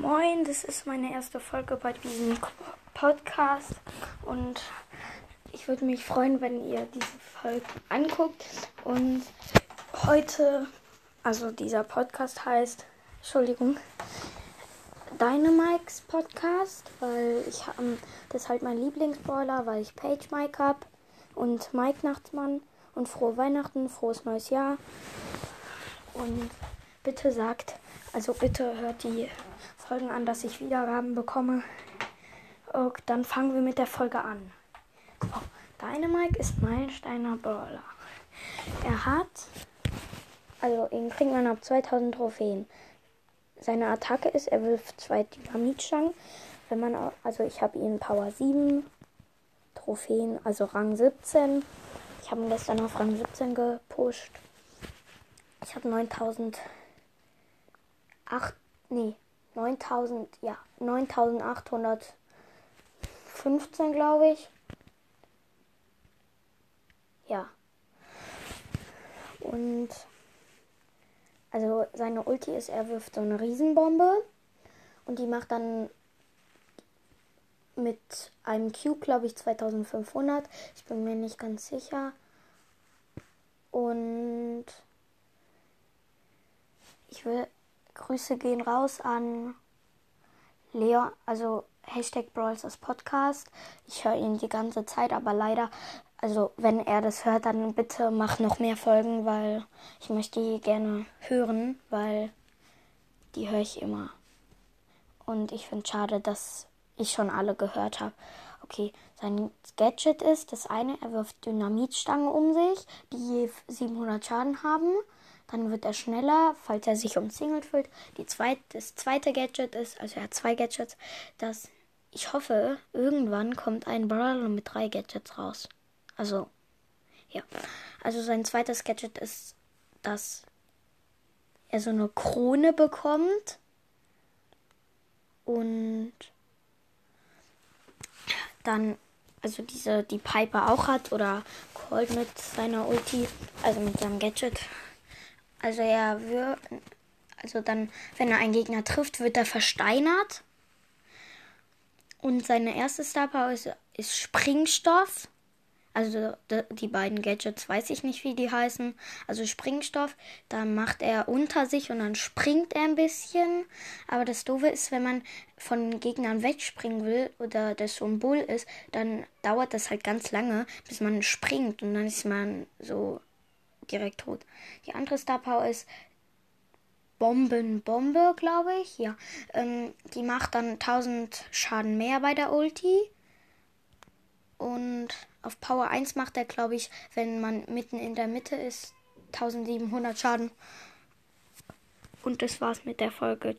Moin, das ist meine erste Folge bei diesem Podcast und ich würde mich freuen, wenn ihr diese Folge anguckt. Und heute, also dieser Podcast heißt, Entschuldigung, Dynamikes Podcast, weil ich habe, das ist halt mein Lieblingsbrawler, weil ich Page Mike habe und Mike Nachtsmann und frohe Weihnachten, frohes neues Jahr. Und bitte sagt, also bitte hört die Folgen an, dass ich Wiedergaben bekomme. Und dann fangen wir mit der Folge an. Oh, Dynamike ist Meilensteiner Brawler. Er hat, also ihn kriegt man ab 2000 Trophäen. Seine Attacke ist, er wirft zwei Dynamitstangen. Wenn man, also ich habe ihn Power 7 Trophäen, also Rang 17. Ich habe ihn gestern auf Rang 17 gepusht. Ich habe 9000 8, nee, 9000, ja, 9815, glaube ich. Ja. Und also seine Ulti ist, er wirft so eine Riesenbombe und die macht dann mit einem Cube, glaube ich, 2500. Ich bin mir nicht ganz sicher. Und ich will Grüße gehen raus an Leon, also Hashtag Brawls das Podcast. Ich höre ihn die ganze Zeit, aber leider, also wenn er das hört, dann bitte mach noch mehr Folgen, weil ich möchte die gerne hören, weil die höre ich immer. Und ich finde schade, dass ich schon alle gehört habe. Okay, sein Gadget ist das eine, er wirft Dynamitstangen um sich, die je 700 Schaden haben. Dann wird er schneller, falls er sich umzingelt fühlt. Die zweit, das zweite Gadget ist, also er hat zwei Gadgets, dass ich hoffe, irgendwann kommt ein Brawler mit drei Gadgets raus. Also, ja. Also sein zweites Gadget ist, dass er so eine Krone bekommt. Und dann, also diese, die Piper auch hat oder Cold mit seiner Ulti, also mit seinem Gadget. Also er wird, also dann, wenn er einen Gegner trifft, wird er versteinert. Und seine erste Star Power ist, ist Springstoff. Also die beiden Gadgets weiß ich nicht, wie die heißen. Also Springstoff, dann macht er unter sich und dann springt er ein bisschen. Aber das Doofe ist, wenn man von Gegnern wegspringen will oder das so ein Bull ist, dann dauert das halt ganz lange, bis man springt und dann ist man so direkt tot. Die andere Star Power ist Bombenbombe, glaube ich. Ja. Ähm, die macht dann 1000 Schaden mehr bei der Ulti. Und auf Power 1 macht er, glaube ich, wenn man mitten in der Mitte ist, 1700 Schaden. Und das war's mit der Folge.